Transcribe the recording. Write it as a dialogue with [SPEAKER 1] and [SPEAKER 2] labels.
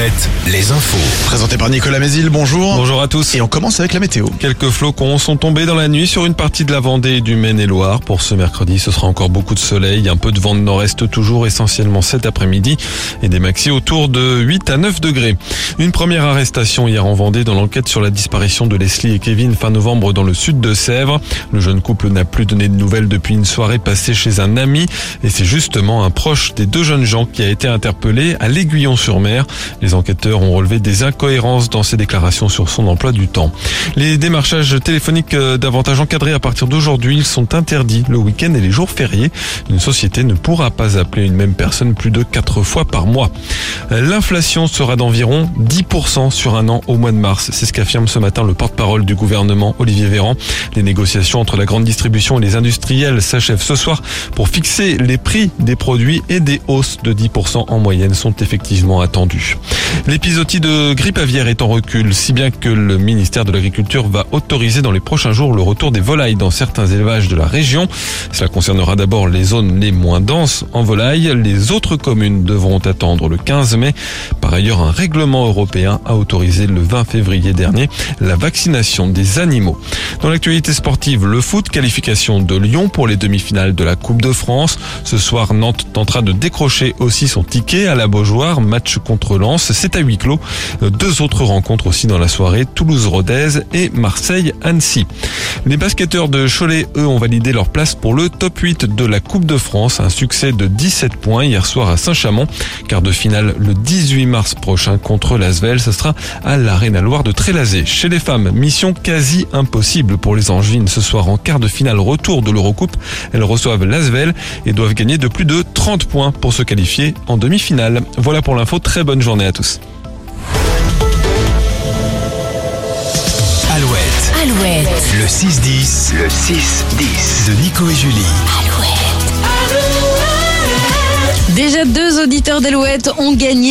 [SPEAKER 1] Alouette, les infos.
[SPEAKER 2] Présenté par Nicolas Mézil, bonjour.
[SPEAKER 3] Bonjour à tous.
[SPEAKER 2] Et on commence avec la météo.
[SPEAKER 3] Quelques flocons sont tombés dans la nuit sur une partie de la Vendée et du Maine-et-Loire. Pour ce mercredi, ce sera encore beaucoup de soleil, un peu de vent de nord-est toujours, essentiellement cet après-midi, et des maxi autour de 8 à 9 degrés. Une première arrestation hier en Vendée dans l'enquête sur la disparition de Leslie et Kevin fin novembre dans le sud de Sèvres. Le jeune couple n'a plus donné de nouvelles depuis une soirée passée chez un ami, et c'est justement un proche des deux jeunes gens qui a été interpellé à l'Aiguillon-sur-Mer. Les enquêteurs ont relevé des incohérences dans ses déclarations sur son emploi du temps. Les démarchages téléphoniques euh, davantage encadrés à partir d'aujourd'hui, ils sont interdits le week-end et les jours fériés. Une société ne pourra pas appeler une même personne plus de quatre fois par mois. L'inflation sera d'environ 10% sur un an au mois de mars. C'est ce qu'affirme ce matin le porte-parole du gouvernement, Olivier Véran. Les négociations entre la grande distribution et les industriels s'achèvent ce soir pour fixer les prix des produits et des hausses de 10% en moyenne sont effectivement attendues. L'épisodie de grippe aviaire est en recul, si bien que le ministère de l'Agriculture va autoriser dans les prochains jours le retour des volailles dans certains élevages de la région. Cela concernera d'abord les zones les moins denses en volailles. Les autres communes devront attendre le 15 mai. Par ailleurs, un règlement européen a autorisé le 20 février dernier la vaccination des animaux. Dans l'actualité sportive, le foot, qualification de Lyon pour les demi-finales de la Coupe de France. Ce soir, Nantes tentera de décrocher aussi son ticket à la Beaujoire, match contre Lens. C'est à huis clos. Deux autres rencontres aussi dans la soirée, Toulouse-Rodez et Marseille-Annecy. Les basketteurs de Cholet, eux, ont validé leur place pour le top 8 de la Coupe de France. Un succès de 17 points hier soir à Saint-Chamond. Quart de finale le 18 mars prochain contre l'Asvel. Ce sera à l'Arena Loire de Trélazé. Chez les femmes, mission quasi impossible pour les Angevines ce soir en quart de finale retour de l'Eurocoupe. Elles reçoivent l'Asvel et doivent gagner de plus de 30 points pour se qualifier en demi-finale. Voilà pour l'info. Très bonne journée à tous.
[SPEAKER 1] 6-10, le 6-10 de Nico et Julie.
[SPEAKER 4] Déjà deux auditeurs d'Alouette ont gagné